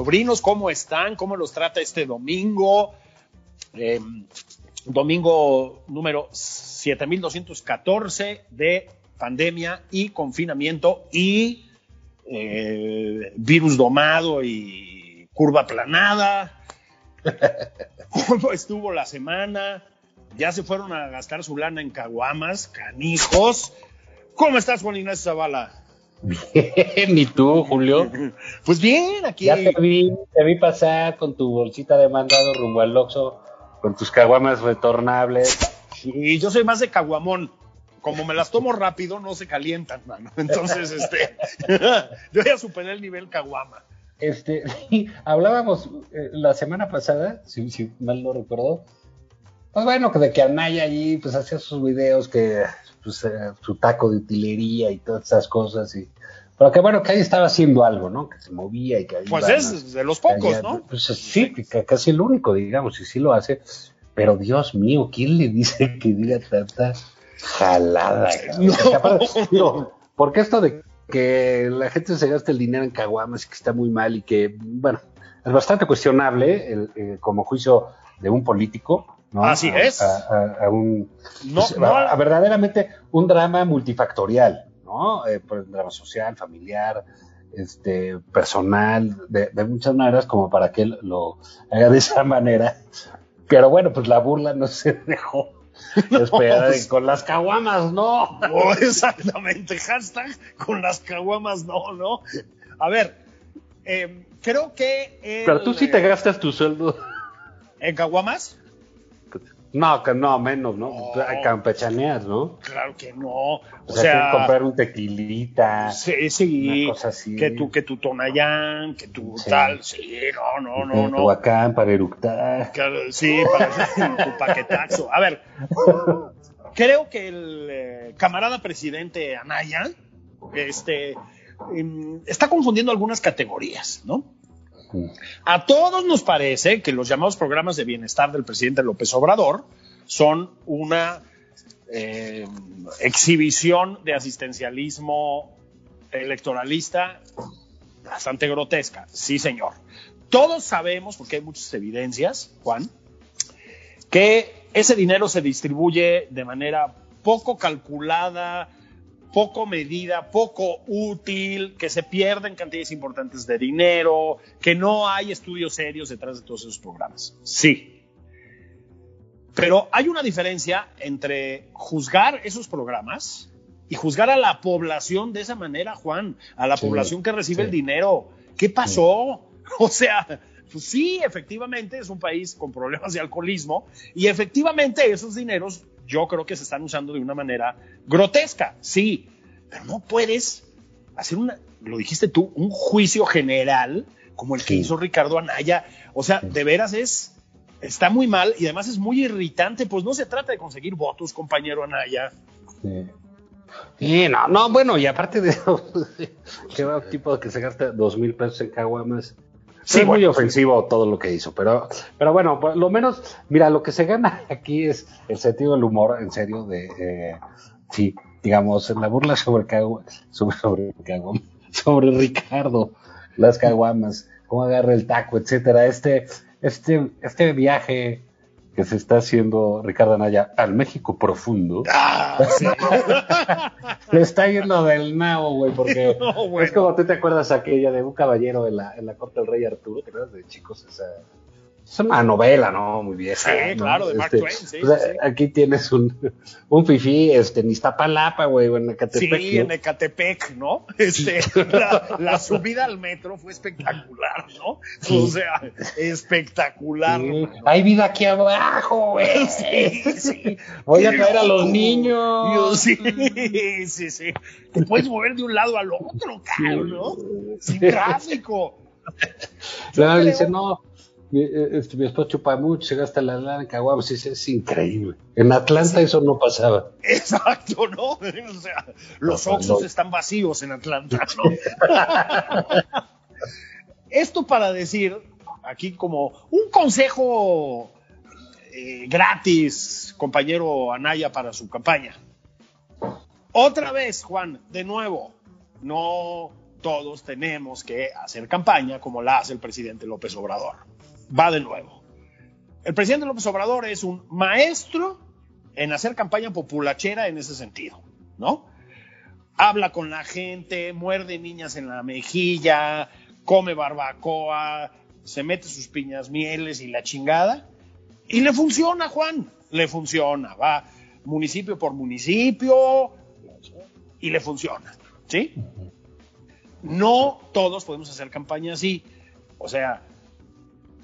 Sobrinos, ¿cómo están? ¿Cómo los trata este domingo? Eh, domingo número 7214 de pandemia y confinamiento y eh, virus domado y curva planada. ¿Cómo estuvo la semana? Ya se fueron a gastar su lana en caguamas, canijos. ¿Cómo estás, Juan Ignacio Zavala? Bien, ¿y tú, Julio? Pues bien, aquí. Ya te vi, te vi pasar con tu bolsita de mandado rumbo al Oxxo, con tus caguamas retornables. Y yo soy más de caguamón. Como me las tomo rápido, no se calientan, mano. Entonces, este, yo ya superé el nivel caguama. Este, hablábamos eh, la semana pasada, si, si mal no recuerdo, pues bueno, que de que Anaya allí pues hacía sus videos, que pues, eh, su taco de utilería y todas esas cosas, y, pero que bueno, que ahí estaba haciendo algo, ¿no? Que se movía y que ahí Pues iba, es de los pocos, allá, ¿no? Pues sí, casi el único, digamos, y sí lo hace, pero Dios mío, ¿quién le dice que diga tanta jalada? No. Digo, porque esto de que la gente se gasta el dinero en caguamas y que está muy mal y que, bueno, es bastante cuestionable el, eh, como juicio de un político, ¿no? Así A- es. A, a- a un, No, pues, no, a- a verdaderamente un drama multifactorial, ¿no? Eh, pues, un drama social, familiar, este, personal, de, de muchas maneras, como para que él lo haga de esa manera. Pero bueno, pues la burla no se dejó esperar pues- con las caguamas, no. Oh, exactamente. Hashtag con las caguamas, no, no. A ver, eh, creo que. el, Pero tú sí te gastas tu sueldo. ¿En caguamas? No, que no, menos, ¿no? No. Campechaneas, ¿no? Claro que no. O, O sea, sea, comprar un tequilita. sí, sí. una cosa así. Que tu, que tu Tonayán, que tu Sí. tal. Sí, no, no, no, no. Teotihuacán para eructar. Claro, Sí, para tu paquetazo. A ver, creo que el eh, camarada presidente Anaya este, em, está confundiendo algunas categorías, ¿no? A todos nos parece que los llamados programas de bienestar del presidente López Obrador son una eh, exhibición de asistencialismo electoralista bastante grotesca. Sí, señor. Todos sabemos, porque hay muchas evidencias, Juan, que ese dinero se distribuye de manera poco calculada, poco medida, poco útil, que se pierden cantidades importantes de dinero, que no hay estudios serios detrás de todos esos programas. Sí. Pero hay una diferencia entre juzgar esos programas y juzgar a la población de esa manera, Juan, a la Sí, población que recibe sí. el dinero. ¿Qué pasó? O sea, pues sí, efectivamente es un país con problemas de alcoholismo y efectivamente esos dineros yo creo que se están usando de una manera grotesca, sí, pero no puedes hacer una, lo dijiste tú, un juicio general como el que Sí. hizo Ricardo Anaya. O sea, de veras es, está muy mal y además es muy irritante, pues no se trata de conseguir votos, compañero Anaya. Sí. Sí, no, no, bueno, y aparte de que va un tipo que se gasta dos mil pesos en caguamas. Sí, muy bueno, ofensivo todo lo que hizo, pero, pero bueno, por lo menos, mira, lo que se gana aquí es el sentido del humor, en serio, de, eh, sí, digamos, la burla sobre cagu- sobre, sobre, sobre Ricardo, las caguamas, cómo agarra el taco, etcétera. Este, este, este viaje que se está haciendo Ricardo Anaya al México profundo. Ah, sí. Le está yendo del nao, güey, porque No, bueno. es como tú te acuerdas aquella de un caballero en la, en la corte del rey Arturo, que eras de chicos esa... Es una novela, ¿no? Muy vieja. Sí, ¿no? Este, claro, de Mark Twain, sí, o sea, sí, sí. Aquí tienes un, un fifí este, en Iztapalapa, güey, o en Ecatepec. Sí, ¿no? en Ecatepec, ¿no? Este, la, la subida al metro fue espectacular, ¿no? O sea, espectacular. Sí. Hay vida aquí abajo, güey. Sí, sí. Voy a traer a los niños. Yo, sí, sí, sí. Te puedes mover de un lado al otro, cabrón, ¿no? Sin tráfico. Creo- dice, no, mi, eh, este, mi esposo chupa mucho, se gasta la lana en caguamas. Dice, es increíble. En Atlanta eso no pasaba. Exacto, ¿no? O sea, los No, Oxxos no. están vacíos en Atlanta, ¿no? Esto para decir, aquí como un consejo eh, gratis, compañero Anaya, para su campaña. Otra vez, Juan, de nuevo, no todos tenemos que hacer campaña como la hace el presidente López Obrador. Va de nuevo. El presidente López Obrador es un maestro en hacer campaña populachera en ese sentido, ¿no? Habla con la gente, muerde niñas en la mejilla, come barbacoa, se mete sus piñas mieles y la chingada. Y le funciona, Juan, le funciona. Va municipio por municipio y le funciona, ¿sí? No todos podemos hacer campaña así. O sea,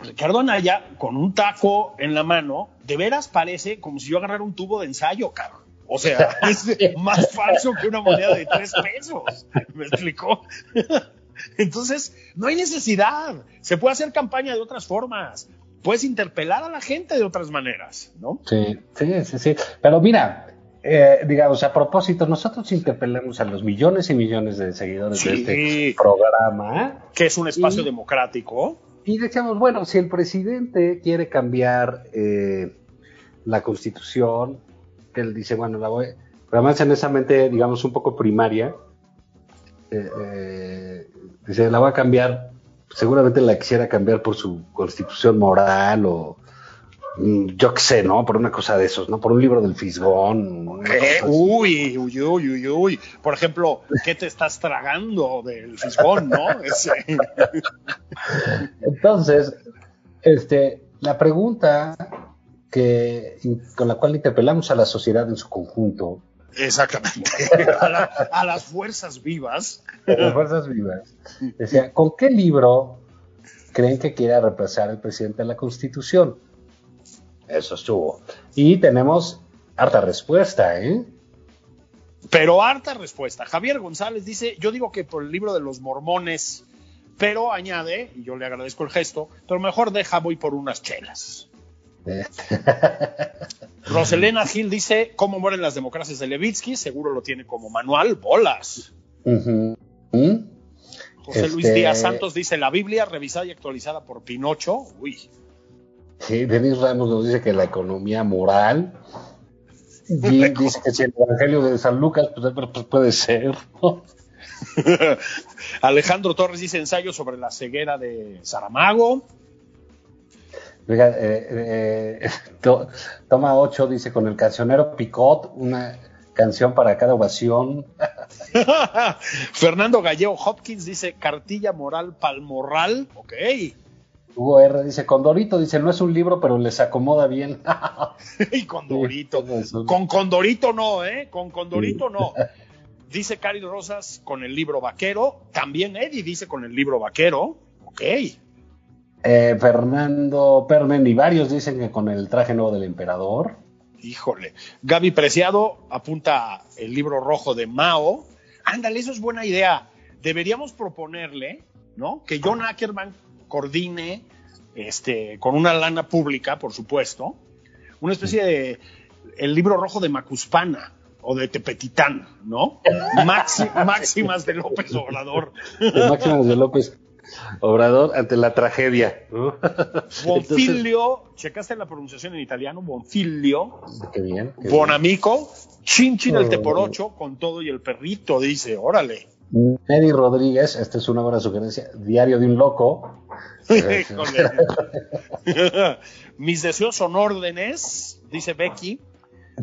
Ricardo Anaya, con un taco en la mano, de veras parece como si yo agarrara un tubo de ensayo, cabrón. O sea, es más falso que una moneda de tres pesos. ¿Me explicó? Entonces, no hay necesidad. Se puede hacer campaña de otras formas. Puedes interpelar a la gente de otras maneras, ¿no? Sí, sí, sí, sí. Pero mira, eh, digamos, a propósito, nosotros interpelamos a los millones y millones de seguidores de este programa Que es un espacio Y- democrático. Y decíamos, bueno, si el presidente quiere cambiar eh, la constitución, que él dice, bueno, la voy, pero además en esa mente, digamos, un poco primaria, eh, eh, dice, la voy a cambiar, seguramente la quisiera cambiar por su constitución moral o yo qué sé, ¿no? Por una cosa de esos, ¿no? Por un libro del Fisgón. ¿Qué? Uy, uy, uy, uy, uy. Por ejemplo, ¿qué te estás tragando del fisgón, no? Ese- Entonces, este, la pregunta que, con la cual interpelamos a la sociedad en su conjunto, Exactamente. A, la- a las fuerzas vivas. a las fuerzas vivas, decía, ¿con qué libro creen que quiera reemplazar el presidente de la Constitución? Eso estuvo. Y tenemos harta respuesta, ¿eh? Pero harta respuesta. Javier González dice, yo digo que por el libro de los mormones, pero añade, y yo le agradezco el gesto, pero mejor deja voy por unas chelas. Roselena Gil dice, ¿cómo mueren las democracias de Levitsky? Seguro lo tiene como manual, bolas. José Luis Este- Díaz Santos dice, la Biblia revisada y actualizada por Pinocho. Uy, Sí, Denis Ramos nos dice que la economía moral. Jim dice que si el Evangelio de San Lucas, pues, pues puede ser. ¿no? Alejandro Torres dice ensayo sobre la ceguera de Saramago. Oiga, eh, eh, to- toma 8 dice con el cancionero Picot, una canción para cada ovación. Fernando Gallego Hopkins dice cartilla moral palmorral. Ok. Hugo R dice Condorito, dice no es un libro, pero les acomoda bien. y Condorito. Sí. Con Condorito no, ¿eh? Con Condorito no. Dice Cari Rosas con el libro vaquero. También Eddie dice con el libro vaquero. Ok. Eh, Fernando Permen y varios dicen que con el traje nuevo del emperador. Híjole. Gaby Preciado apunta el libro rojo de Mao. Ándale, eso es buena idea. Deberíamos proponerle, ¿no? Que John Ackerman coordine, este, con una lana pública, por supuesto, una especie de el libro rojo de Macuspana o de Tepetitán, ¿no? Maxi- máximas de López Obrador. El Máximo de López Obrador ante la tragedia. ¿no? Bonfilio, ¿checaste la pronunciación en italiano? Bonfilio. Qué bien. qué Bon bien. chin chin el Oh. te por ocho con todo y el perrito, dice, órale. Neddy Rodríguez, esta es una buena sugerencia, Diario de un Loco. Híjole. Mis deseos son órdenes, dice Becky.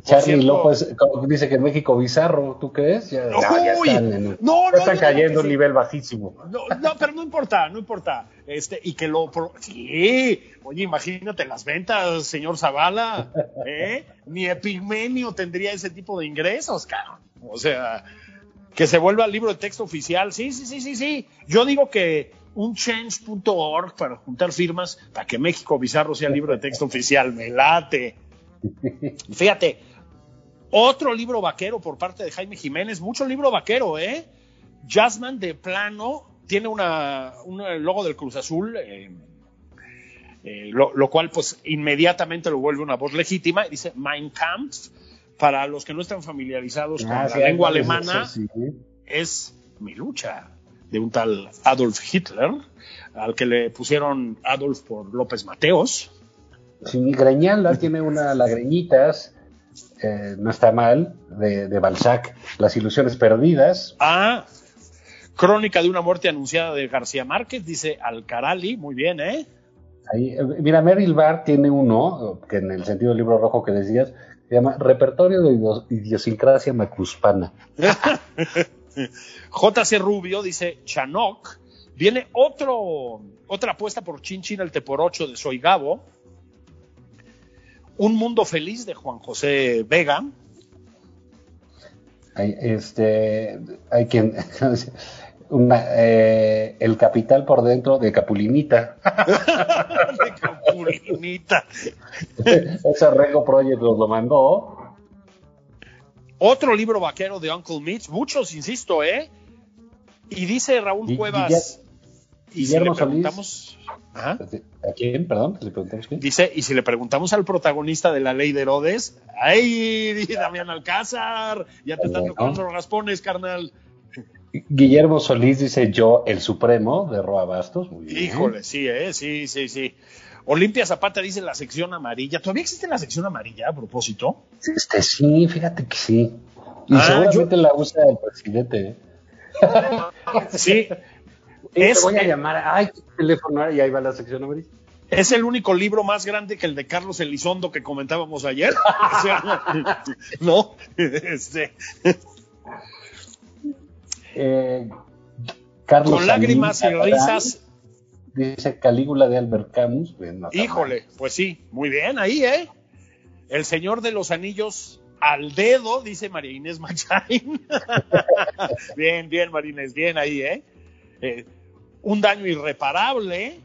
Charlie López dice que en México bizarro, ¿tú crees? Ya, no, ya Uy, están, en- no, están cayendo sí. un nivel bajísimo. No, no, pero no importa, no importa. Este, y que lo. Sí, oye, imagínate las ventas, señor Zavala. ¿eh? Ni Epigmenio tendría ese tipo de ingresos, cabrón. O sea, que se vuelva libro de texto oficial. Sí, sí, sí, sí, sí. Yo digo que un change.org para juntar firmas para que México Bizarro sea libro de texto oficial. Me late. Fíjate, otro libro vaquero por parte de Jaime Jiménez, mucho libro vaquero, ¿eh? Jasmine de plano tiene una, un logo del Cruz Azul, eh, eh, lo, lo cual pues inmediatamente lo vuelve una voz legítima y dice Mein Kampf. Para los que no están familiarizados con Ah, la sí, lengua alemana, sí. es mi lucha de un tal Adolf Hitler, al que le pusieron Adolf por López Mateos. Sí, greñala tiene una lagreñitas, eh, no está mal, de, de Balzac, Las ilusiones perdidas. Ah, Crónica de una muerte anunciada de García Márquez, dice Alcarali, muy bien, ¿eh? Ahí, eh, mira, Merrill Barr tiene uno, que en el sentido del libro rojo que decías, se llama Repertorio de idio- Idiosincrasia Macuspana. JC Rubio dice Chanok. Viene otro, otra apuesta por Chin Chin el Teporocho de Soy Gabo. Un mundo feliz de Juan José Vega. Hay, este, hay quien. una, eh, el capital por dentro de Capulinita. de Capulinita. Ese Rego Project nos lo mandó. Otro libro vaquero de Uncle Mitch. Muchos, insisto, ¿eh? Y dice Raúl Cuevas. Y si le preguntamos. Ajá. ¿A quién? Perdón, le preguntamos quién. Dice, y si le preguntamos al protagonista de la ley de Herodes, ¡ay, Damián Alcázar! Ya te están tocando los raspones, carnal. Guillermo Solís dice yo, el Supremo, de Roa Bastos. Muy bien. Híjole, sí, ¿eh? Sí, sí, sí. Olimpia Zapata dice la sección amarilla. ¿Todavía existe la sección amarilla a propósito? Este sí, fíjate que sí. Y Ah, seguramente la usa el presidente. ¿eh? Sí. Es, Es, voy a llamar, ay, qué teléfono, y ahí va la sección amarilla. es el único libro más grande que el de Carlos Elizondo que comentábamos ayer. O sea, no, este, Eh, Carlos con lágrimas y Adán risas. Dice Calígula de Albert Camus. Híjole, pues sí, muy bien ahí, ¿eh? El Señor de los Anillos al dedo, dice María Inés Machain. bien, bien, María Inés, bien ahí, ¿eh? Eh, Un daño irreparable,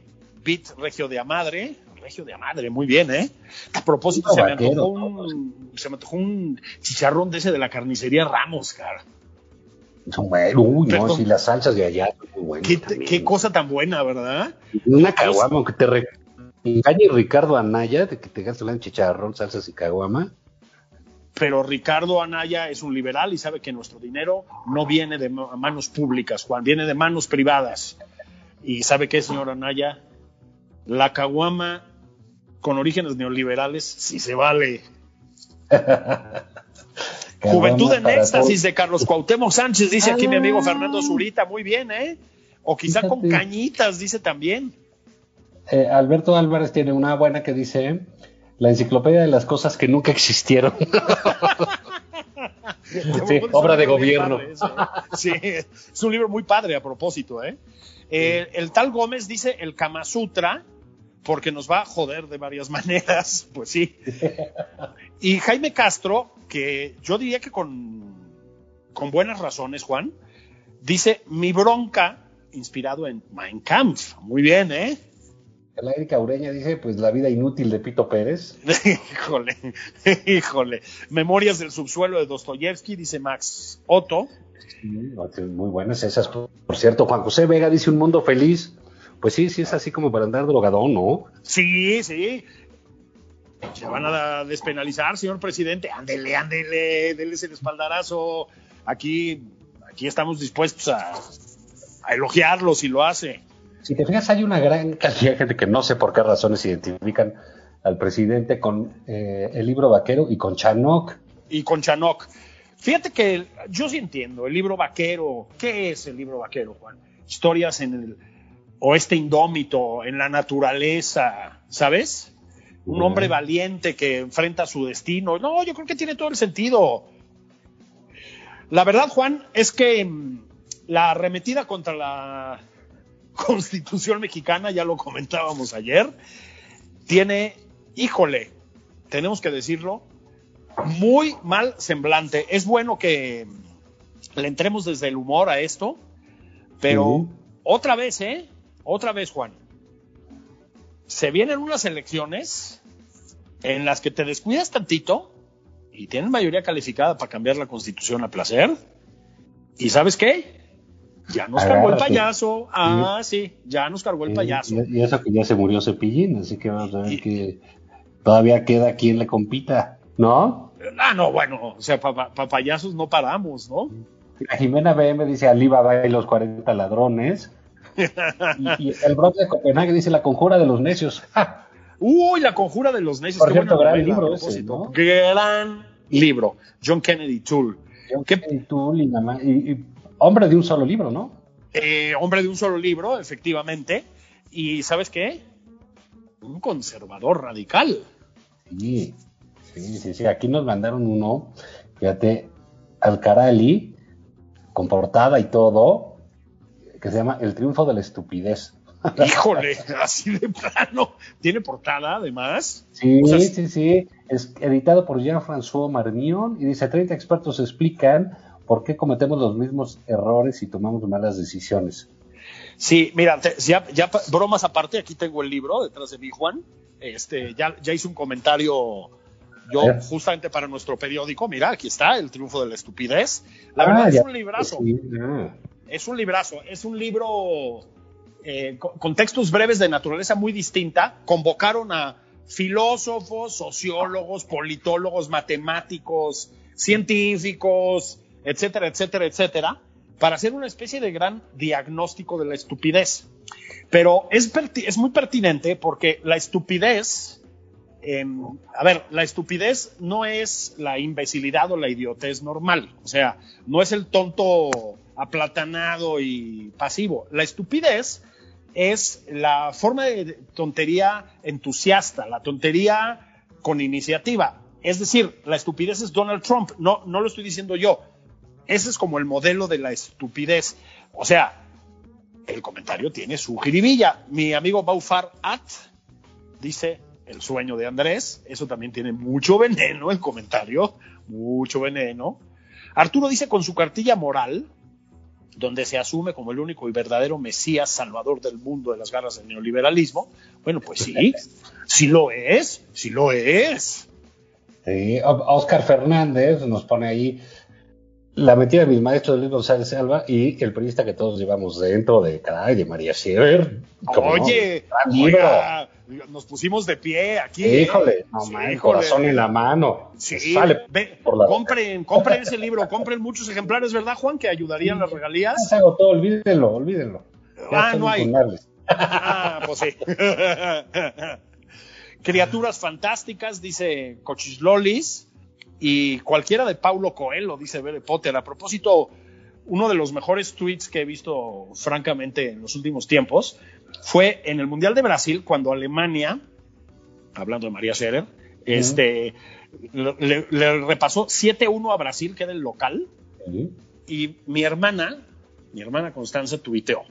Bit Regio de Amadre. Regio de Amadre, muy bien, ¿eh? A propósito, No, se me, antojó un, se me antojó un chicharrón de ese de la carnicería Ramos, cara. Uy, no, sí, las salsas de allá. son muy buenas Qué, también. qué cosa tan buena, ¿verdad? Una caguama, aunque te re- engañe Ricardo Anaya de que te gastes un chicharrón, salsas y caguama. pero Ricardo Anaya es un liberal y sabe que nuestro dinero no viene de ma- manos públicas, Juan, viene de manos privadas. Y sabe que, señor Anaya, la caguama con orígenes neoliberales sí se vale. Juventud en éxtasis de Carlos Cuauhtémoc Sánchez, dice aquí mi amigo Ah. Fernando Zurita, muy bien, ¿eh? O quizá con cañitas, dice también. Eh, Alberto Álvarez tiene una buena que dice la enciclopedia de las cosas que nunca existieron. Sí, obra de gobierno. ¿eh? Sí, es un libro muy padre a propósito, ¿eh? Eh, el tal Gómez dice el Kama Sutra porque nos va a joder de varias maneras, pues sí. Y Jaime Castro, que yo diría que con, con buenas razones, Juan, dice mi bronca inspirado en Mein Kampf. Muy bien, ¿eh? La Erika Ureña dice, pues la vida inútil de Pito Pérez. híjole, híjole. Memorias del subsuelo de Dostoyevsky, dice Max Otto. Sí, Muy buenas esas. Por cierto, Juan José Vega dice un mundo feliz. Pues sí, sí es así como para andar drogadón, ¿no? Sí, sí. Se van a despenalizar, señor presidente. Ándele, ándele, déles el espaldarazo. Aquí, aquí estamos dispuestos a, a elogiarlo si lo hace. Si te fijas, hay una gran cantidad de gente que no sé por qué razones identifican al presidente con eh, el libro vaquero y con Chanok. Y con Chanok. Fíjate que yo sí entiendo, el libro vaquero, ¿qué es el libro vaquero, Juan? Historias en el oeste indómito, en la naturaleza, ¿sabes? Un hombre valiente que enfrenta su destino. No, yo creo que tiene todo el sentido. La verdad, Juan, es que mm, la arremetida contra la Constitución mexicana, ya lo comentábamos ayer, tiene, híjole, tenemos que decirlo, muy mal semblante. Es bueno que le entremos desde el humor a esto, pero otra vez, ¿eh? Otra vez, Juan. Se vienen unas elecciones en las que te descuidas tantito y tienen mayoría calificada para cambiar la constitución a placer. ¿Y sabes qué? Ya nos cargó el payaso. Ah, sí, ya nos cargó el payaso. Y, eso que ya se murió Cepillín, así que vamos a ver que todavía queda quien le compita, ¿no? Ah, no, bueno, o sea, para payasos no paramos, ¿no? La Jimena BM dice Alibaba y los 40 ladrones. Y, el brote de Copenhague dice La conjura de los necios. Uy, La conjura de los necios. Por cierto, gran libro ese, Gran libro. John Kennedy Toole. John Kennedy Toole y, hombre de un solo libro, ¿no? Eh, hombre de un solo libro, efectivamente. Y ¿sabes qué? Un conservador radical. Sí, sí, sí, sí. Aquí nos mandaron uno, fíjate, Alcarali, con portada y todo, que se llama El triunfo de la estupidez. Híjole, así de plano. ¿Tiene portada además? Sí, sí, sí. Es editado por Jean-François Marmion y dice, 30 expertos explican por qué cometemos los mismos errores y tomamos malas decisiones. Sí, mira, ya, bromas aparte, aquí tengo el libro detrás de mí, Juan. Este, ya, ya hice un comentario yo justamente para nuestro periódico, mira, aquí está, El triunfo de la estupidez. La verdad ah, es un librazo. Es un librazo, es un libro eh, con textos breves de naturaleza muy distinta. Convocaron a filósofos, sociólogos, politólogos, matemáticos, científicos, etcétera, etcétera, etcétera, para hacer una especie de gran diagnóstico de la estupidez. Pero es, es muy pertinente porque la estupidez, em, a ver, la estupidez no es la imbecilidad o la idiotez normal, o sea, no es el tonto aplatanado y pasivo. La estupidez es la forma de tontería entusiasta, la tontería con iniciativa. Es decir, la estupidez es Donald Trump, no, no lo estoy diciendo yo. Ese es como el modelo de la estupidez. O sea, el comentario tiene su jiribilla. Mi amigo Baufar At dice el sueño de Andrés. Eso también tiene mucho veneno el comentario, mucho veneno. Arturo dice con su cartilla moral, donde se asume como el único y verdadero Mesías salvador del mundo de las garras del neoliberalismo. Bueno, pues sí, sí lo es, sí lo es. Oscar Fernández nos pone ahí la metida de mis maestros de Luis González Alba y el periodista que todos llevamos dentro de caray, de María Siever. Oye, nos pusimos de pie aquí. ¿eh? Híjole, corazón en la mano. Sí, Sale compren, compren ese libro, compren muchos ejemplares, ¿verdad, Juan? Que ayudarían las regalías. Se agotó, olvídenlo, olvídenlo. ah, no hay. Ah, pues sí. Criaturas fantásticas, dice Cochislolis y cualquiera de Paulo Coelho, dice Bere Potter. A propósito, uno de los mejores tweets que he visto, francamente, en los últimos tiempos, fue en el Mundial de Brasil, cuando Alemania, hablando de María Scherer, este, le, repasó 7-1 a Brasil, que era el local, y mi hermana, mi hermana Constanza, tuiteó.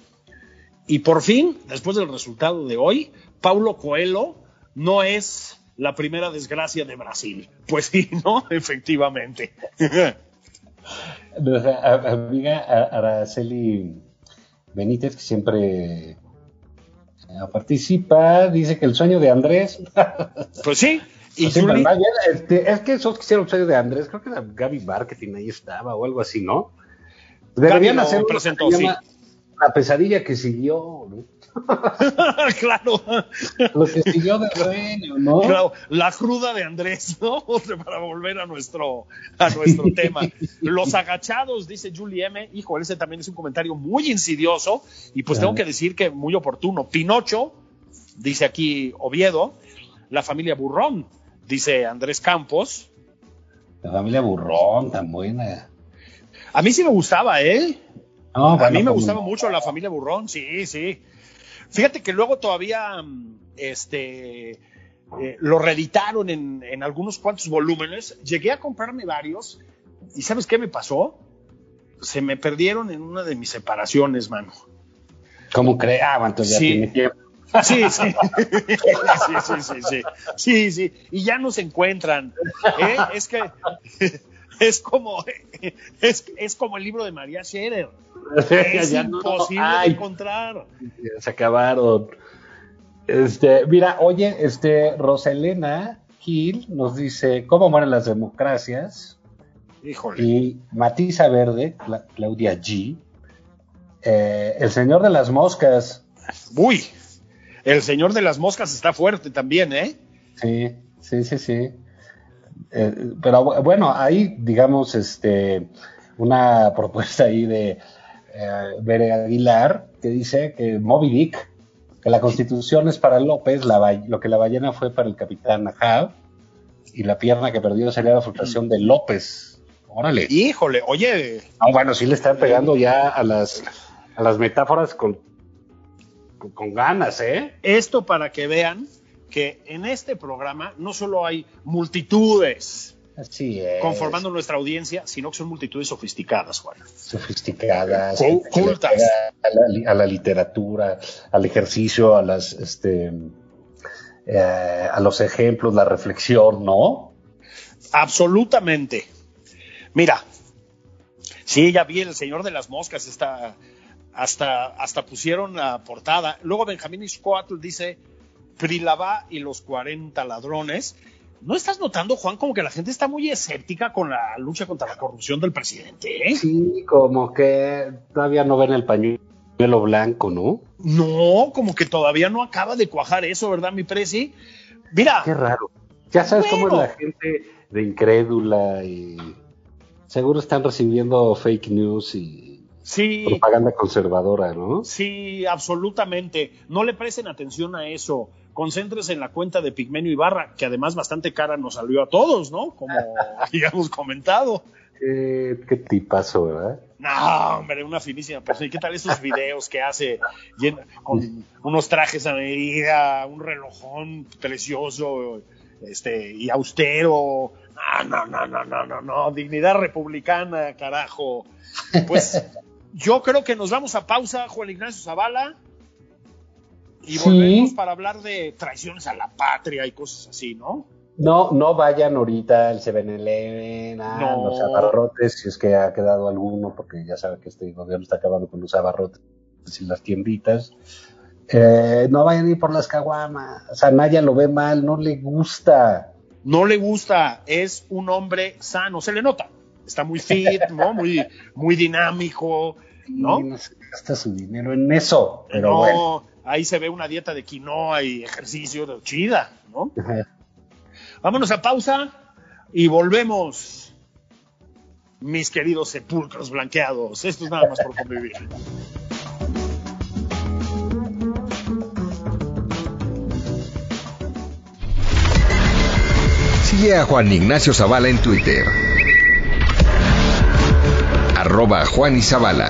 Y por fin, después del resultado de hoy, Paulo Coelho no es la primera desgracia de Brasil. Pues sí, ¿no? Efectivamente. Nuestra amiga Araceli Benítez, que siempre eh, participa, dice que el sueño de Andrés. Pues sí. Y este, es que esos quisieron el sueño de Andrés, creo que era Gaby Marketing ahí estaba o algo así, ¿no? Deberían hacer presentó, sí. la pesadilla que siguió, ¿no? claro. Lo que siguió de sueño, ¿no? Claro, la cruda de Andrés, ¿no? Para volver a nuestro, a nuestro tema. Los agachados, dice Julie M. Hijo, ese también es un comentario muy insidioso y pues tengo que decir que muy oportuno. Pinocho, dice aquí Oviedo, la familia Burrón, dice Andrés Campos. La familia Burrón, tan buena. A mí sí me gustaba, ¿eh? No, a mí me como- gustaba mucho la familia Burrón, sí, sí. Fíjate que luego todavía mm, este, eh, lo reeditaron en, en algunos cuantos volúmenes. Llegué a comprarme varios y ¿sabes qué me pasó? Se me perdieron en una de mis separaciones, mano. ¿Cómo cree? Ah, bueno, entonces ya Sí. tiene tiempo. Sí, sí. sí, sí, sí, sí. Sí, sí. Y ya no se encuentran. ¿eh? Es que es como, es, es como el libro de María Scherer. Es Ya no- imposible Ay, de encontrar. se acabaron. Este, mira, oye, este, Roselena Gil nos dice, ¿cómo mueren las democracias? Híjole. Y Matisa Verde, Cla- Claudia G, eh, el señor de las moscas, Uy, el señor de las moscas está fuerte también, ¿eh? sí, sí, sí, sí. Eh, pero bu- bueno, hay, digamos, este, una propuesta ahí de eh, Bere Aguilar que dice que Moby Dick, que la constitución es para López, la lo que la ballena fue para el capitán Ahab, y la pierna que perdió sería la frustración de López. Órale. Híjole, oye, No, bueno, sí le están pegando ya a las, a las metáforas con, con, con ganas, ¿eh? esto para que vean que en este programa no solo hay multitudes Así es. conformando nuestra audiencia, sino que son multitudes sofisticadas, Juan. sofisticadas, que le cultas. la, a la literatura, al ejercicio, a las, este, eh, a los ejemplos, la reflexión, ¿no? Absolutamente. Mira, sí, ya vi el señor de las moscas, está, hasta, hasta pusieron la portada. Luego Benjamín Iscoatl dice Prilabá y los 40 ladrones. ¿No estás notando, Juan, como que la gente está muy escéptica con la lucha contra la corrupción del presidente? ¿eh? Sí, como que todavía no ven el pañuelo blanco, ¿no? No, como que todavía no acaba de cuajar eso, ¿verdad, mi presi? Mira, Qué raro. Ya sabes cómo es la gente de incrédula y seguro están recibiendo fake news y sí, propaganda conservadora, ¿no? Sí, absolutamente. No le presten atención a eso. Concéntrese en la cuenta de Pigmenio Ibarra, que además bastante cara nos salió a todos, ¿no? Como habíamos comentado. Qué, qué tipazo, ¿verdad? No, hombre, una finísima persona. ¿Y qué tal esos videos que hace con unos trajes a medida, un relojón precioso este, y austero? No, no, no, no, no, no, no. Dignidad republicana, carajo. Pues yo creo que nos vamos a pausa, Juan Ignacio Zavala. Y Sí. volvemos para hablar de traiciones a la patria y cosas así, ¿no? No, no vayan ahorita al 7-Eleven, a No. los abarrotes, si es que ha quedado alguno, porque ya sabe que este gobierno está acabando con los abarrotes y las tienditas. Eh, no vayan a ir por las caguamas. O sea, Naya lo ve mal, no le gusta. no le gusta, es un hombre sano, se le nota. Está muy fit, ¿no? Muy, muy dinámico, no se gasta su dinero en eso. Pero no, bueno. Ahí se ve una dieta de quinoa y ejercicio de chida, ¿no? Ajá. Vámonos a pausa y volvemos. Mis queridos sepulcros blanqueados. Esto es nada más por convivir. Sigue a Juan Ignacio Zavala en Twitter. Arroba Juan y Zavala.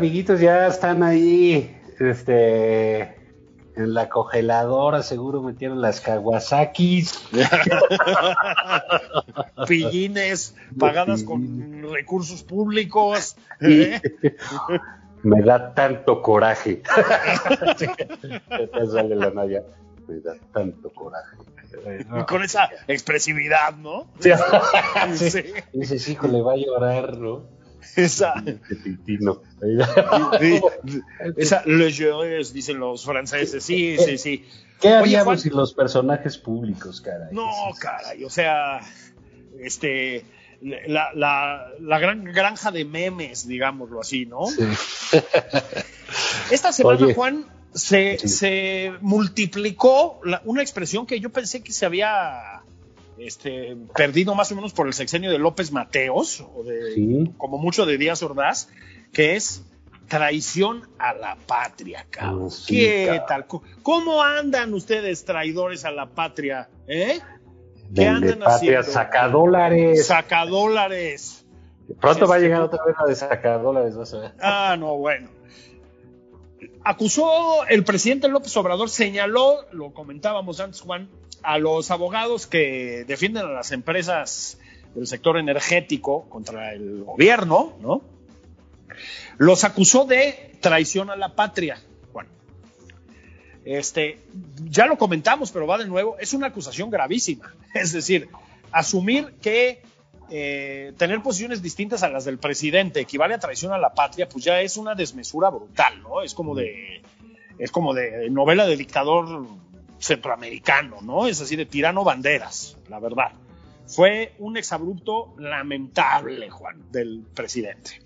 Amiguitos? Ya están ahí, este, en la congeladora, seguro metieron las Kawasakis. Pillines pagadas con recursos públicos. ¿eh? Me da tanto coraje. ¿Qué te sale la Naya? Me da tanto coraje. Y con esa expresividad, ¿no? Sí. Sí. Dices, hijo, le va a llorar, ¿no? Esa, sí, esa legereuse, dicen los franceses. Sí, sí, sí. ¿Qué Oye, haríamos Juan- sin los personajes públicos, caray? No, caray, o sea, este, la, la, la gran granja de memes, digámoslo así, ¿no? Sí. Esta semana, Oye. Juan, se, Sí. se multiplicó la- una expresión que yo pensé que se había este, perdido más o menos por el sexenio de López Mateos, o de, Sí. como mucho de Díaz Ordaz, que es traición a la patria, cabrón. Oh, sí, ¿Qué cabrón. tal? ¿Cómo- ¿Cómo andan ustedes traidores a la patria? ¿Eh? ¿Qué De, de andan patria haciendo? sacadólares. Sacadólares. Pronto va a Sí, llegar otra vez la de sacadólares, vas a ver. Ah, no, bueno. Acusó el presidente López Obrador, señaló, lo comentábamos antes, Juan, a los abogados que defienden a las empresas del sector energético contra el gobierno, ¿no? Los acusó de traición a la patria, Juan. Este, ya lo comentamos, pero va de nuevo, es una acusación gravísima. Es decir, asumir que eh, tener posiciones distintas a las del presidente equivale a traición a la patria, pues ya es una desmesura brutal, ¿no? Es como de, es como de novela de dictador centroamericano, ¿no? Es así de tirano banderas, la verdad. Fue un exabrupto lamentable, Juan, del presidente.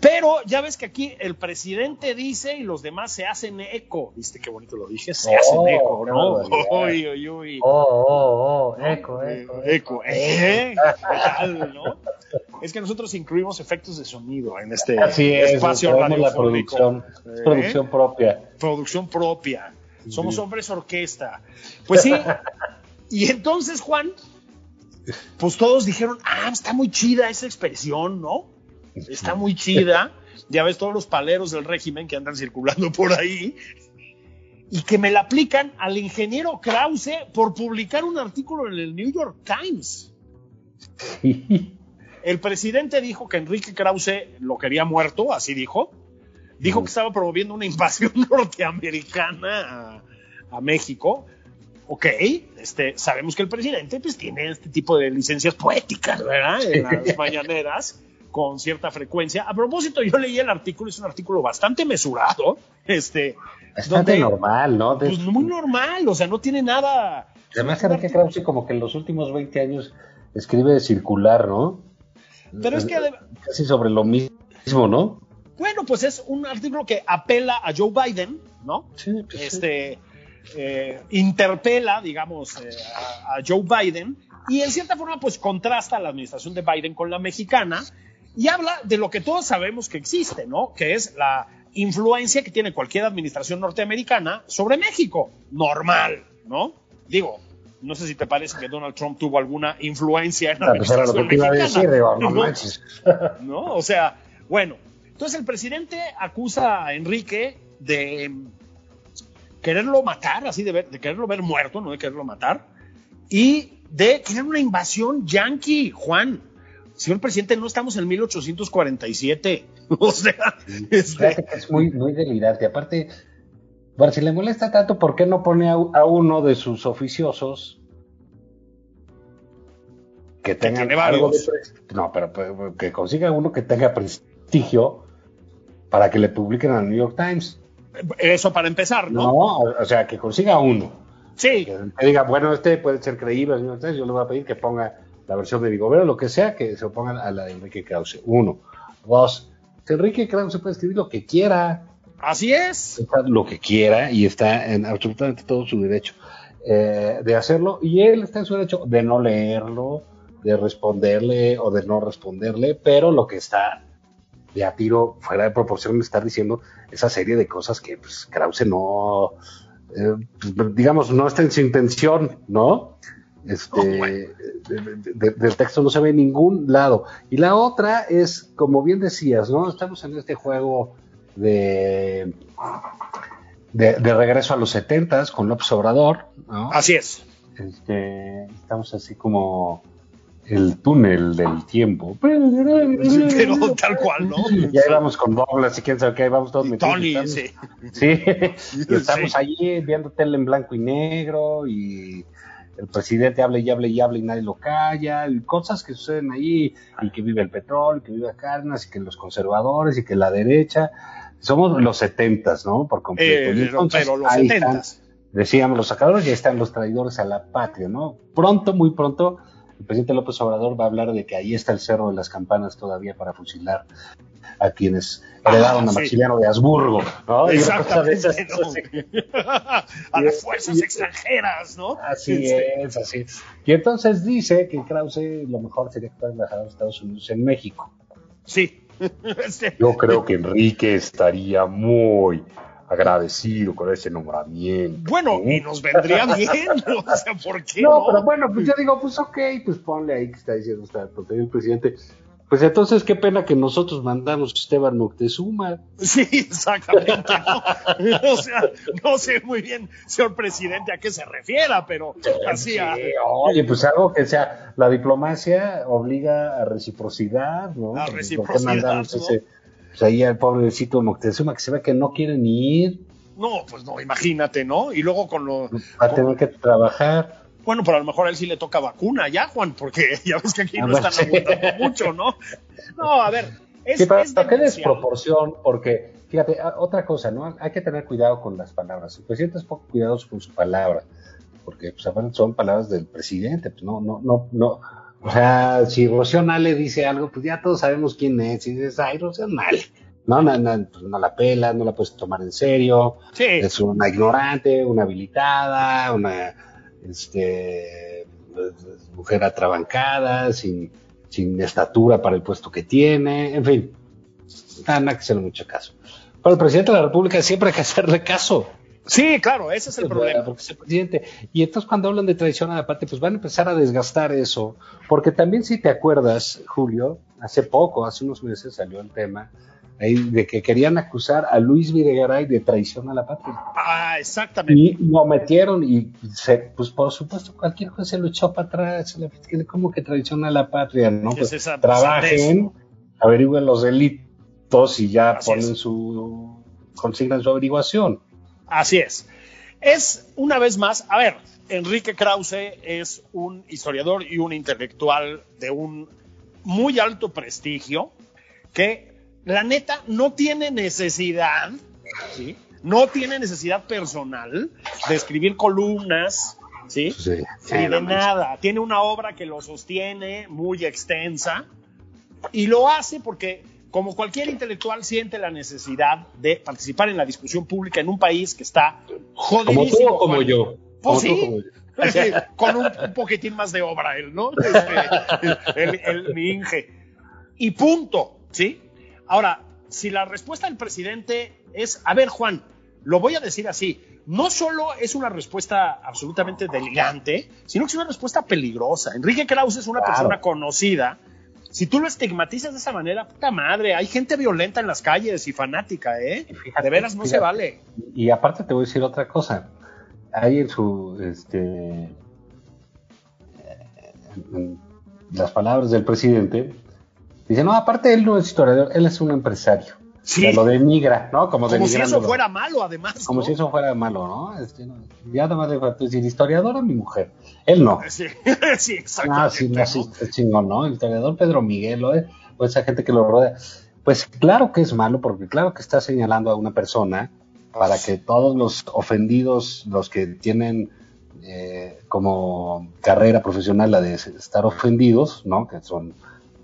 Pero ya ves que aquí el presidente dice y los demás se hacen eco. ¿Viste qué bonito lo dije? Se Oh, hacen eco, qué ¿no? Uy, uy, uy. Oh, oh, oh, eco, Eh, eco. eco, ¿eh? ¿Qué tal, no? Es que nosotros incluimos efectos de sonido en este Así es, espacio la producción, es ¿Eh? producción propia. Producción propia. Somos hombres orquesta. Pues sí. Y entonces, Juan, pues todos dijeron, ah, está muy chida esa expresión, ¿no? Está muy chida. Ya ves todos los paleros del régimen que andan circulando por ahí. Y que me la aplican al ingeniero Krause por publicar un artículo en el New York Times. El presidente dijo que Enrique Krause lo quería muerto, así dijo. Dijo que estaba promoviendo una invasión norteamericana a, a México. Ok, este, sabemos que el presidente pues, tiene este tipo de licencias poéticas, ¿verdad? En las mañaneras, con cierta frecuencia. A propósito, yo leí el artículo, es un artículo bastante mesurado. Este, Bastante donde- normal, ¿no? De- Pues muy normal, o sea, no tiene nada. Además, que Enrique Krause como que en los últimos 20 años escribe circular, ¿no? Pero es que Casi sobre lo mismo, ¿no? Bueno, pues es un artículo que apela a Joe Biden, ¿no? Sí, pues sí. Este eh, interpela, digamos, eh, a, a Joe Biden y en cierta forma, pues contrasta la administración de Biden con la mexicana y habla de lo que todos sabemos que existe, ¿no? Que es la influencia que tiene cualquier administración norteamericana sobre México. Normal, ¿no? Digo, no sé si te parece que Donald Trump tuvo alguna influencia en la pues era lo que administración mexicana. no. O sea, bueno, entonces el presidente acusa a Enrique de quererlo matar, así de, ver- de quererlo ver muerto, no de quererlo matar, y de que era una invasión yanqui, Juan. Señor presidente, no estamos en 1847. O sea, este, que es muy, muy delirante. Aparte, bueno, si le molesta tanto, ¿por qué no pone a, a uno de sus oficiosos que tenga tiene algo de No, pero, pero que consiga uno que tenga prestigio para que le publiquen al New York Times. eso para empezar, ¿no? No, o sea, que consiga uno. Sí, Que, que diga, bueno, este puede ser creíble, New York Times, yo le voy a pedir que ponga la versión de Vigobero, lo que sea, que se opongan a la de Enrique Krause. Uno. Dos. Enrique Krause puede escribir lo que quiera, así es. lo que quiera y está en absolutamente todo su derecho eh, de hacerlo y él está en su derecho de no leerlo, de responderle o de no responderle, pero lo que está de a tiro fuera de proporción estar diciendo esa serie de cosas que pues, Krause no, eh, pues, digamos, no está en su intención, ¿no? Este, Oh, de- de- del texto no se ve en ningún lado. Y la otra es, como bien decías, ¿no? Estamos en este juego de, de, de regreso a los setentas con López Obrador, ¿no? Así es. Este, estamos así como el túnel del tiempo. Pero tal cual, ¿no? Y ahí vamos con Douglas y quién sabe qué, ahí vamos todos Y metidos. Tony, Estamos- sí. Sí, y estamos Sí. allí viendo tele en blanco y negro y el presidente habla y habla y habla y nadie lo calla, y cosas que suceden ahí, y que vive el petróleo, y que vive Cárdenas, y que los conservadores, y que la derecha. Somos los setentas, ¿no? Por completo. Eh, Y pero, entonces, pero los ahí están, setentas. decíamos los sacadores, ya están los traidores a la patria, ¿no? Pronto, muy pronto, el presidente López Obrador va a hablar de que ahí está el cerro de las campanas todavía para fusilar a quienes heredaron Ah, a. Maximiliano de Habsburgo, ¿no? Exactamente. ¿no? A las fuerzas extranjeras, ¿no? Así Este, es, así. Y entonces dice que Krause lo mejor sería que fuera embajador de Estados Unidos en México. Sí. Este, Yo creo que Enrique estaría muy agradecido con ese nombramiento. bueno, y nos vendría bien, o sea, ¿por qué No, no? pero bueno, pues yo digo, pues ok, pues ponle ahí que está diciendo usted, porque el presidente. Pues entonces qué pena que nosotros mandamos a Esteban Moctezuma. Sí, exactamente. ¿no? O sea, no sé muy bien, señor presidente, a qué se refiera, pero así a- Sí, oye, pues algo que sea, la diplomacia obliga a reciprocidad, ¿no? A ¿Por qué reciprocidad, mandamos ¿no? ese- pues ahí al pobrecito Moctezuma que se ve que no quiere ni ir, No, pues no, imagínate, ¿no? Y luego con lo. va a tener que trabajar. Bueno, pero a lo mejor a él sí le toca vacuna ya, Juan, porque ya ves que aquí Ah, no están abundando mucho, ¿no? No, a ver. Es, Sí, pero es qué desproporción, porque, fíjate, a- otra cosa, ¿no? Hay que tener cuidado con las palabras. El presidente es poco cuidadoso con su palabra, porque pues, son palabras del presidente, pues no, no, no, no. O sea, si Rocío Nale dice algo, pues ya todos sabemos quién es, y dices, ay, Rocío Nale. No, no, no, pues, no la pela, no la puedes tomar en serio, Sí, es una ignorante, una habilitada, una este, mujer atrabancada, sin, sin estatura para el puesto que tiene, en fin, nada, hay que hacerle mucho caso. Para el presidente de la República siempre hay que hacerle caso. sí, claro, ese es el problema. Porque es el presidente. Y entonces cuando hablan de traición a la patria, pues van a empezar a desgastar eso. Porque también si te acuerdas, Julio, hace poco, hace unos meses salió el tema ahí de que querían acusar a Luis Videgaray de traición a la patria. Ah, exactamente. Y lo metieron y se, pues por supuesto cualquier juez se lo echó para atrás. ¿Cómo que traición a la patria? ¿no? ¿Qué es Pues esa trabajen, averigüen los delitos y ya Así ponen es. su, consignan su averiguación. Así es. Es una vez más, a ver, Enrique Krause es un historiador y un intelectual de un muy alto prestigio que la neta no tiene necesidad, ¿sí? No tiene necesidad personal de escribir columnas, ¿sí? Sí, Ni de nada. Tiene una obra que lo sostiene muy extensa y lo hace porque, como cualquier intelectual, siente la necesidad de participar en la discusión pública en un país que está Como tú jodidísimo. o como Juan. yo. Pues Como sí. como yo. Sí, con un, un poquitín más de obra él, ¿no? Este, el, el- mi Inge. Y punto, ¿sí? Ahora, si la respuesta del presidente es, a ver, Juan, lo voy a decir así, no solo es una respuesta absolutamente delirante, sino que es una respuesta peligrosa. Enrique Krause es una Claro. persona conocida. Si tú lo estigmatizas de esa manera, puta madre, hay gente violenta en las calles y fanática, ¿eh? Fíjate, de veras no se vale. Y aparte te voy a decir otra cosa. Hay en su, este, en las palabras del presidente, dice, no, aparte él no es historiador, él es un empresario. Sí. Lo denigra, ¿no? Como, Como si eso fuera malo, además. Como ¿no? si eso fuera malo, ¿no? Este, no, Ya nada más le faltó decir, historiador a mi mujer. Él no. Sí, sí, Ah, exactamente. sí, no, sí, está chingón, ¿no? El historiador Pedro Miguel, o, o esa gente que lo rodea. Pues claro que es malo, porque claro que está señalando a una persona para que todos los ofendidos, los que tienen eh, como carrera profesional la de estar ofendidos, ¿no? Que son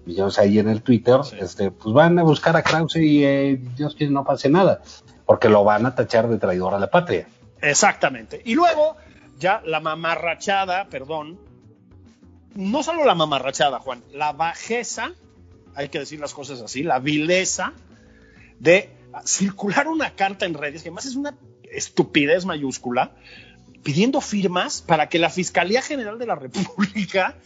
millones ahí en el Twitter, este, pues van a buscar a Krause y eh, Dios quiere no pase nada, porque lo van a tachar de traidor a la patria. Exactamente. Y luego, ya la mamarrachada, perdón, no solo la mamarrachada, Juan, la bajeza, hay que decir las cosas así, la vileza de circular una carta en redes, que además es una estupidez mayúscula, pidiendo firmas para que la Fiscalía General de la República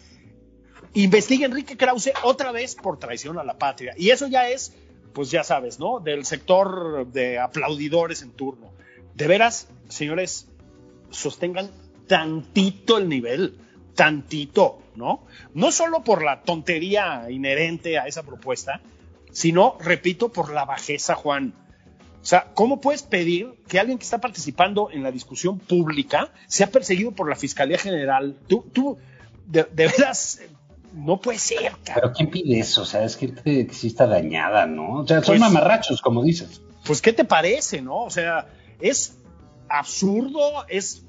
investigue a Enrique Krause otra vez por traición a la patria. Y eso ya es, pues ya sabes, ¿no? Del sector de aplaudidores en turno. De veras, señores, sostengan tantito el nivel, tantito, ¿no? No solo por la tontería inherente a esa propuesta, sino, repito, por la bajeza, Juan. O sea, ¿cómo puedes pedir que alguien que está participando en la discusión pública sea perseguido por la Fiscalía General? Tú, tú, de veras, no puede ser, Pero cabrón. ¿quién pide eso? O sea, es que sí está dañada, ¿no? O sea, son Pues- mamarrachos, como dices. Pues, ¿qué te parece, no? O sea, es absurdo, es,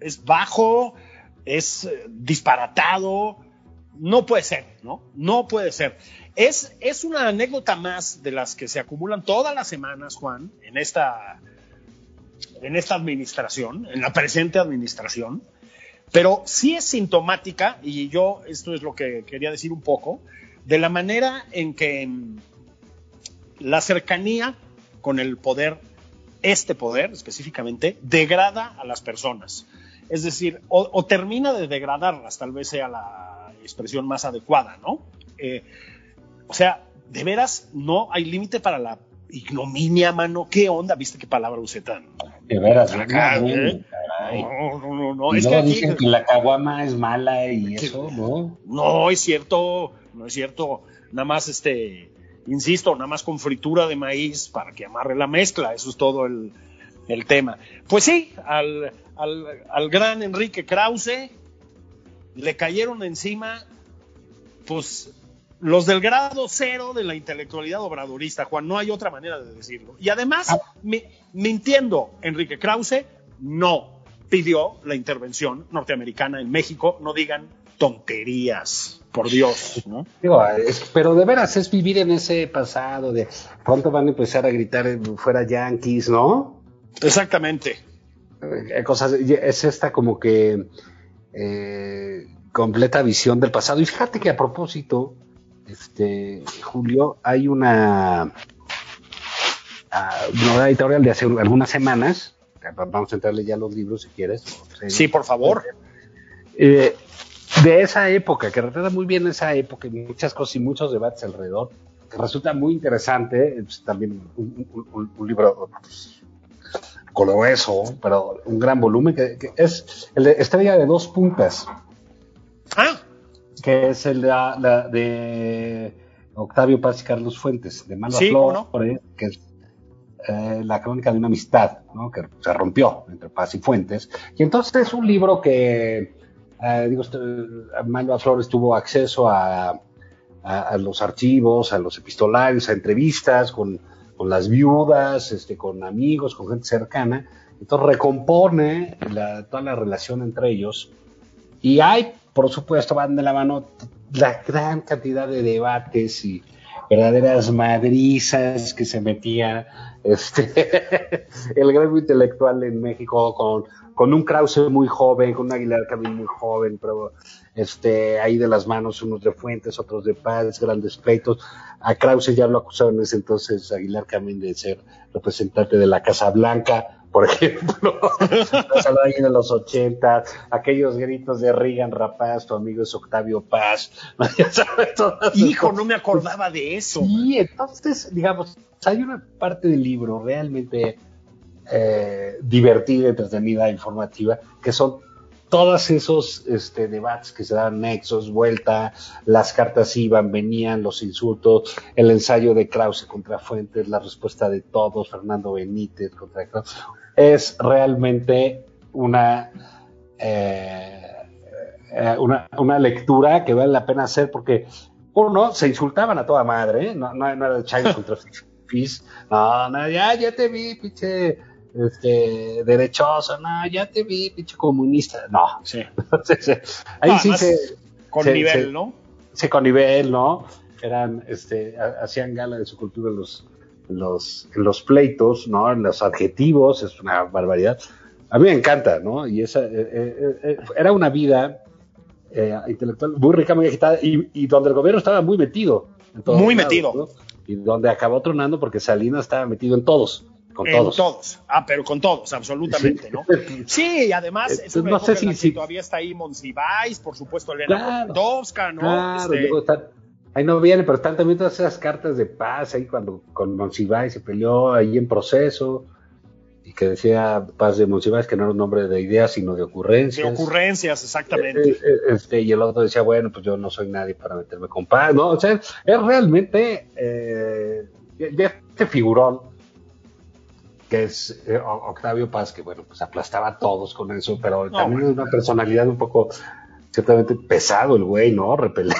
es bajo, es eh, disparatado. No puede ser, ¿no? No puede ser. Es, es una anécdota más de las que se acumulan todas las semanas, Juan, en esta, en esta administración, en la presente administración, pero sí es sintomática, y yo esto es lo que quería decir un poco, de la manera en que mm, la cercanía con el poder, este poder específicamente, degrada a las personas. Es decir, o, o termina de degradarlas, tal vez sea la expresión más adecuada, ¿no? Eh, o sea, de veras no hay límite para la ignominia, mano. ¿Qué onda? ¿Viste qué palabra usé tan? De veras. Acá, ¿eh? No, no, no, no. Y Es que aquí, dicen que la caguama es mala y eso, ¿no? no es cierto, no es cierto. Nada más, este, insisto, nada más con fritura de maíz para que amarre la mezcla. Eso es todo el, el tema. Pues sí, al, al, al gran Enrique Krause le cayeron encima, pues, los del grado cero de la intelectualidad obradorista, Juan. No hay otra manera de decirlo. Y además, mi- mintiendo, Enrique Krause no pidió la intervención norteamericana en México. No digan tonterías, por Dios, ¿no? Digo, es- pero de veras es vivir en ese pasado de pronto van a empezar a gritar eh, fuera yankees, ¿no? Exactamente. Eh, cosas, es esta como que eh, completa visión del pasado. Y fíjate que a propósito, este Julio, hay una, ah, una editorial de hace algunas semanas. Vamos a entrarle ya a los libros si quieres. Sí, por favor. Eh, de esa época, que retrata muy bien esa época y muchas cosas y muchos debates alrededor, que resulta muy interesante, es también un, un- un- un libro pues, grueso, pero un gran volumen, que, que es el de Estrella de dos puntas, Ah, que es el de, la- de Octavio Paz y Carlos Fuentes, de Mano Sí, ¿cómo no? Que es eh, la crónica de una amistad, ¿no? que se rompió entre Paz y Fuentes. Y entonces es un libro que, eh, digo, este, Malva Flores tuvo acceso a, a- a los archivos, a los epistolarios, a entrevistas con, con las viudas, este, con amigos, con gente cercana. Entonces recompone la- toda la relación entre ellos. Y hay, por supuesto, van de la mano la gran cantidad de debates y verdaderas madrizas que se metía este, el gremio intelectual en México con, con un Krause muy joven, con un Aguilar también muy joven, pero este, ahí de las manos unos de Fuentes, otros de Paz, grandes pleitos. A Krause ya lo acusaron en ese entonces Aguilar Camín de ser representante de la Casa Blanca, por ejemplo. Pasado ahí de los 80, aquellos gritos de Reagan Rapaz, tu amigo es Octavio Paz. Ya sabes, hijo, no me acordaba de eso. Sí, entonces, digamos, hay una parte del libro realmente eh, divertida, entretenida, informativa, que son todos esos este, debates que se dan nexos, vuelta, las cartas iban, venían, los insultos, el ensayo de Krause contra Fuentes, la respuesta de todos, Fernando Benítez contra Krause, es realmente una, eh, eh, una, una lectura que vale la pena hacer porque uno, se insultaban a toda madre, ¿eh? no, no, no era Chávez contra Fis, no, no, ya, ya te vi, pinche este, derechoso, no, ya te vi, pinche comunista, no. Sí. Entonces, ahí No, sí se, Con se- nivel, se- ¿no? se con nivel, ¿no? Eran, este, ha- hacían gala de su cultura en los, los, pleitos, ¿no? En los adjetivos, es una barbaridad. A mí me encanta, ¿no? Y esa, eh, eh, eh, era una vida eh, intelectual muy rica, muy agitada, y, y donde el gobierno estaba muy metido. en todos Muy lados, metido. ¿no? Y donde acabó tronando porque Salinas estaba metido en todos, con en todos. todos. Ah, pero con todos, absolutamente, ¿no? Sí, y además es Entonces, una no sé si- todavía está ahí Monsiváis, por supuesto Elena. Poniatowska, ¿no? Claro, Este, luego están- ahí no viene, pero están también todas esas cartas de paz ahí cuando con Monsiváis se peleó ahí en proceso y que decía paz de Monsiváis que no era un nombre de ideas sino de de ocurrencias. ocurrencias, exactamente. Eh, eh, este, y el otro decía, bueno, pues yo no soy nadie para meterme con paz, ¿no? O sea, es realmente eh, de este figurón que es eh, Octavio Paz, que bueno, pues aplastaba a todos con eso, pero No, también bueno. es una personalidad un poco ciertamente pesado el güey, ¿no? Repelente.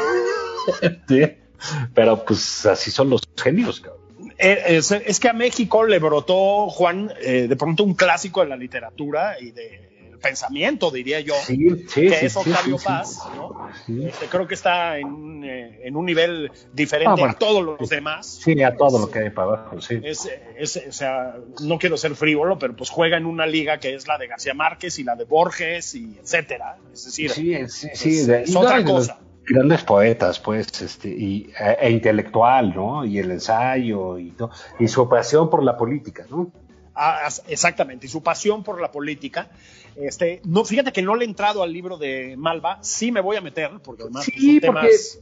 Pero pues así son los genios, cabrón. Eh, Es, es que a México le brotó, Juan, eh, de pronto un clásico de la literatura y del pensamiento, diría yo, Sí, sí, que sí, es Octavio. Paz, ¿no? Este, creo que está en, un, eh, en un nivel diferente Ah, bueno. a todos los demás. Sí, a todo lo que hay para abajo, sí. Es, es- o sea, no quiero ser frívolo, pero pues juega en una liga que es la de García Márquez y la de Borges y etcétera. Es decir, es- de- es y otra cosa. Grandes poetas, pues, este, y, e, e intelectual, ¿no? Y el ensayo y todo, y su pasión por la política, ¿no? Ah, exactamente, y su pasión por la política. Este, no, fíjate que no le he entrado al libro de Malva, sí me voy a meter, porque además pues, Sí, son porque temas.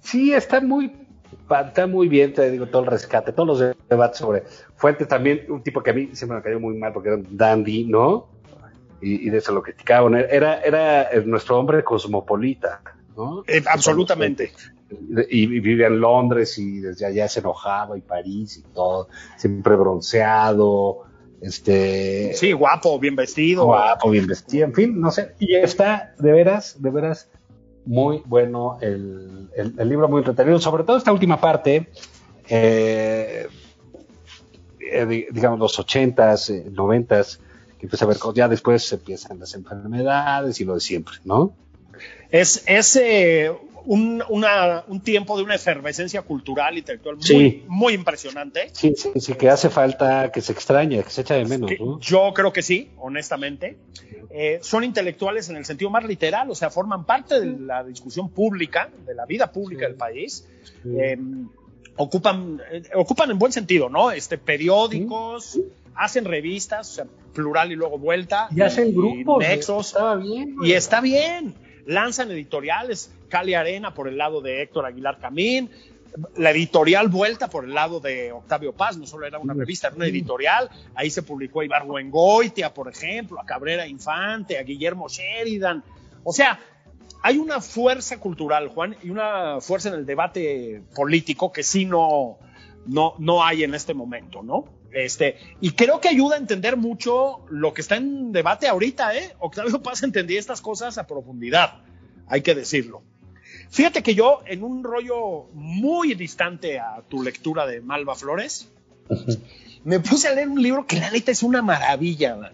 sí, está muy, está muy bien, te digo, todo el rescate, todos los debates sobre Fuentes también, un tipo que a mí siempre me cayó muy mal porque era un dandy, ¿no? Y, y de eso lo criticaban, era, era eh, nuestro hombre cosmopolita, ¿no? Eh, absolutamente. y, y vivía en Londres y desde allá se enojaba y París y todo, siempre bronceado, este Sí, guapo, bien vestido. guapo, bien vestido, en fin, no sé, y está de veras, de veras muy bueno el, el- el libro, muy entretenido, sobre todo esta última parte, eh, eh, di- digamos los ochentas, eh, noventas, que empieza a ver ya después empiezan las enfermedades y lo de siempre, ¿no? Es, es eh, un, una- un tiempo de una efervescencia cultural y intelectual muy, Sí. muy impresionante. Sí, sí, sí, que hace falta, que se extraña, que se echa de menos, Que ¿no? Yo creo que sí, honestamente. Eh, son intelectuales en el sentido más literal, o sea, forman parte de la discusión pública, de la vida pública del país. Eh, ocupan, eh, ocupan en buen sentido, ¿no? Este, periódicos, hacen revistas, o sea, plural y luego vuelta. Y hacen grupos. nexos. Estaba bien. Y está bien. Lanzan editoriales, Cali Arena por el lado de Héctor Aguilar Camín, la editorial Vuelta por el lado de Octavio Paz, no solo era una revista, era una editorial. Ahí se publicó a Ibargüengoitia, por ejemplo, a Cabrera Infante, a Guillermo Sheridan. O sea, hay una fuerza cultural, Juan, y una fuerza en el debate político que sí no, no, no hay en este momento, ¿no? Este, y creo que ayuda a entender mucho lo que está en debate ahorita, ¿eh? Octavio Paz entendía estas cosas a profundidad, hay que decirlo. Fíjate que yo, en un rollo muy distante a tu lectura de Malva Flores, me puse a leer un libro que la neta es una maravilla.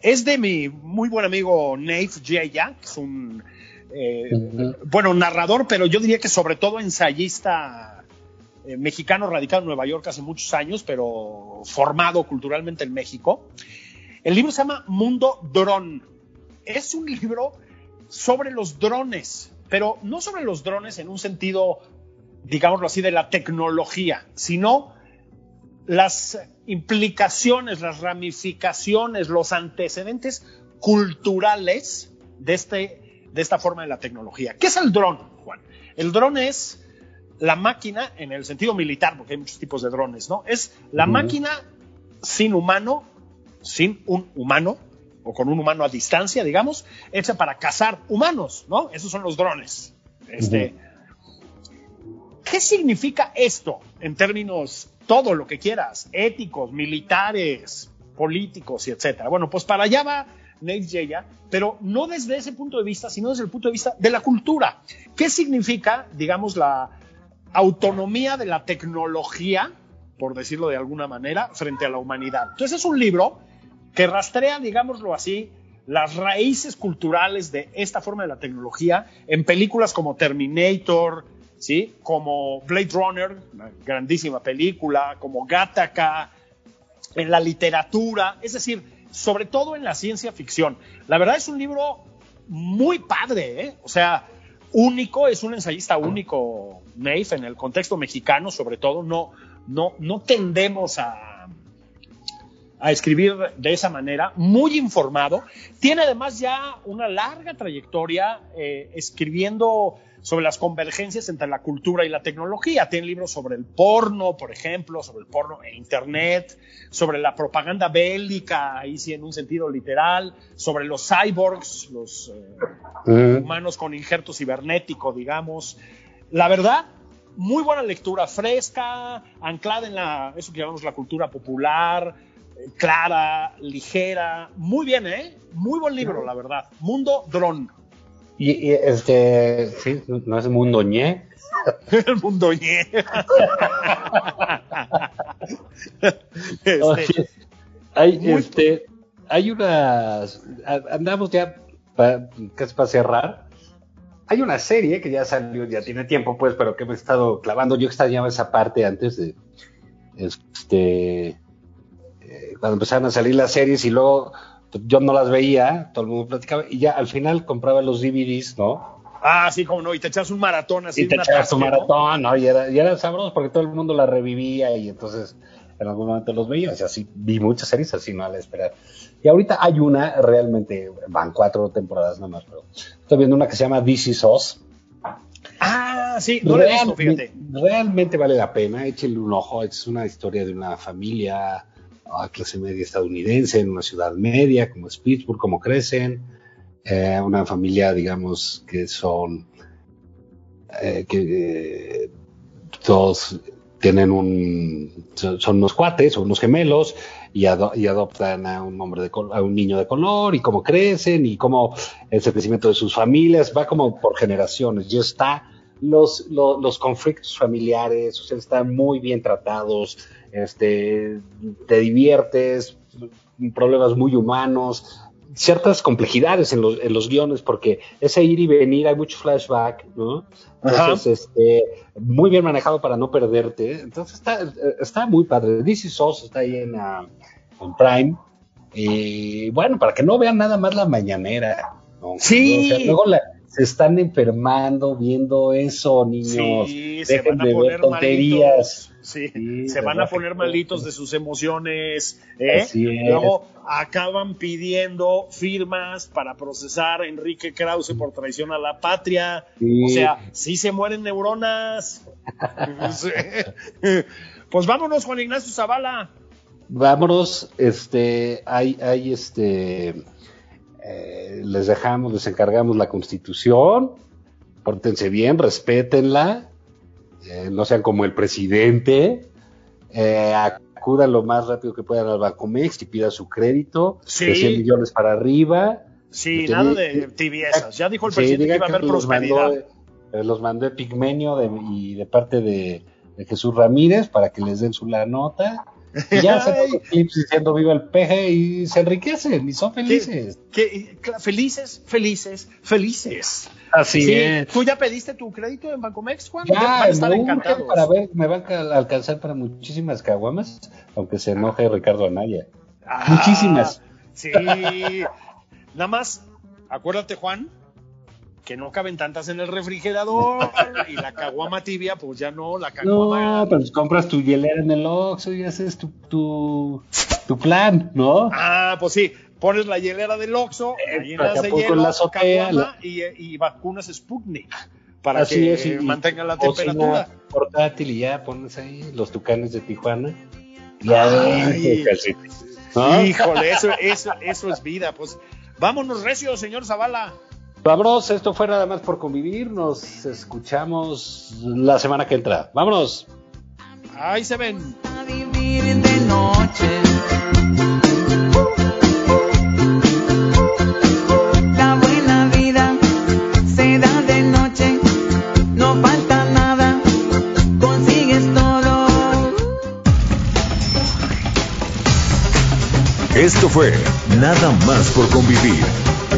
Es de mi muy buen amigo Nate J. Jack, un eh, Ujú. bueno, narrador, pero yo diría que sobre todo ensayista eh, mexicano radicado en Nueva York hace muchos años, pero formado culturalmente en México. El libro se llama Mundo Dron. Es un libro sobre los drones, pero no sobre los drones en un sentido, digámoslo así, de la tecnología, sino las implicaciones, las ramificaciones, los antecedentes culturales de, este, de esta forma de la tecnología. ¿Qué es el dron, Juan? El dron es la máquina, en el sentido militar, porque hay muchos tipos de drones, ¿no? Es la máquina sin humano, sin un humano, o con un humano a distancia, digamos, hecha para cazar humanos, ¿no? Esos son los drones. Este, ¿Qué significa esto en términos todo lo que quieras, éticos, militares, políticos y etcétera? Bueno, pues para allá va Nate Yeya, pero no desde ese punto de vista, sino desde el punto de vista de la cultura. ¿Qué significa, digamos, la autonomía de la tecnología, por decirlo de alguna manera, frente a la humanidad? Entonces es un libro que rastrea, digámoslo así, las raíces culturales de esta forma de la tecnología en películas como Terminator, ¿sí? como Blade Runner, una grandísima película, como Gattaca, en la literatura, es decir, sobre todo en la ciencia ficción. La verdad es un libro muy padre, ¿eh? o sea, único, es un ensayista único, Nave, en el contexto mexicano, sobre todo, no, no, no tendemos a, a escribir de esa manera, muy informado. Tiene además ya una larga trayectoria eh, escribiendo sobre las convergencias entre la cultura y la tecnología. Tiene libros sobre el porno, por ejemplo, sobre el porno e Internet, sobre la propaganda bélica, ahí sí en un sentido literal, sobre los cyborgs, los eh, humanos con injerto cibernético, digamos. La verdad, muy buena lectura, fresca, anclada en la, eso que llamamos la cultura popular, clara, ligera. Muy bien, ¿eh? Muy buen libro, la verdad. Mundo Dron. Y, y, este, sí, no es mundo ñe. El mundo ñe. Este, Oye, hay, muy- este, hay unas, a- andamos ya pa- casi para cerrar. Hay una serie que ya salió, ya tiene tiempo, pues, pero que me he estado clavando. Yo extrañaba esa parte antes de, este, cuando empezaron a salir las series y luego yo no las veía, todo el mundo platicaba y ya al final compraba los DVDs, ¿no? ah, sí, como no, y te echas un maratón así. y te un atasque, ¿no? maratón, ¿no? Y era, y era sabroso porque todo el mundo la revivía y entonces en algún momento los veía. O sea, sí, vi muchas series así, no al esperar. Y ahorita hay una, realmente, van cuatro temporadas nada más, pero estoy viendo una que se llama Is Us. Ah, sí, no he visto, fíjate. realmente vale la pena, échenle un ojo. Es una historia de una familia a clase media estadounidense en una ciudad media como es Pittsburgh, cómo crecen. Eh, una familia, digamos, que son eh, que eh, todos tienen un son, unos cuates o unos gemelos y, ado- y adoptan a un hombre de a un niño de color y cómo crecen y cómo el crecimiento de sus familias va como por generaciones ya está los, lo- los conflictos familiares o están muy bien tratados este te diviertes problemas muy humanos ciertas complejidades en los, en los guiones porque ese ir y venir hay mucho flashback ¿no? Entonces, este, muy bien manejado para no perderte. Entonces está, está muy padre. DC SOS está ahí en, ah, en Prime. Y bueno, para que no vean nada más la mañanera. ¿no? Sí. O sea, luego la- se están enfermando viendo eso, niños. Sí, se van a de ver poner tonterías. malitos. Sí, Sí, se van a poner malitos de sus emociones. ¿eh? Luego acaban pidiendo firmas para procesar a Enrique Krause por traición a la patria. Sí. O sea, sí se mueren neuronas. Pues vámonos, Juan Ignacio Zavala. Vámonos, este, hay, hay este, eh, les dejamos, les encargamos la constitución, pórtense bien, respétenla, eh, no sean como el presidente, eh, acudan lo más rápido que puedan al Bancomex y pidan su crédito, Sí. de 100 millones para arriba. Sí, nada de tibiezas. Ya dijo el presidente que iba a haber los mandó, prosperidad. eh, los mandó Epigmenio de- y de parte de, de Jesús Ramírez para que les den su la nota. Y ya ponen clips diciendo viva el peje y se enriquecen y son felices. Felices, felices, felices. Así Sí, es. ¿Tú ya pediste tu crédito en Bancomex, Juan? Ya, van a estar encantados. para ver, me van a alcanzar para muchísimas caguamas, aunque se enoje Ricardo Anaya. Ah, Muchísimas. Sí. Nada más, acuérdate, Juan, que no caben tantas en el refrigerador y la caguama tibia, pues ya no, la caguama. No, pero pues compras tu hielera en el Oxxo y haces tu, tu, tu plan, ¿no? Ah, pues sí, pones la hielera del Oxxo, la llenas de hielo, la azotea, caguama y, y vacunas Sputnik para Así que es, y- mantenga la temperatura. portátil y ya pones ahí los tucanes de Tijuana. Ya. ¿no? Híjole, eso, eso, eso es vida. Pues vámonos recio, señor Zavala. Vámonos, esto fue nada más por convivir. Nos escuchamos la semana que entra. Vámonos. Ahí se ven. A vivir de noche. La buena vida se da de noche. No falta nada. Consigues todo. Esto fue Nada más por convivir.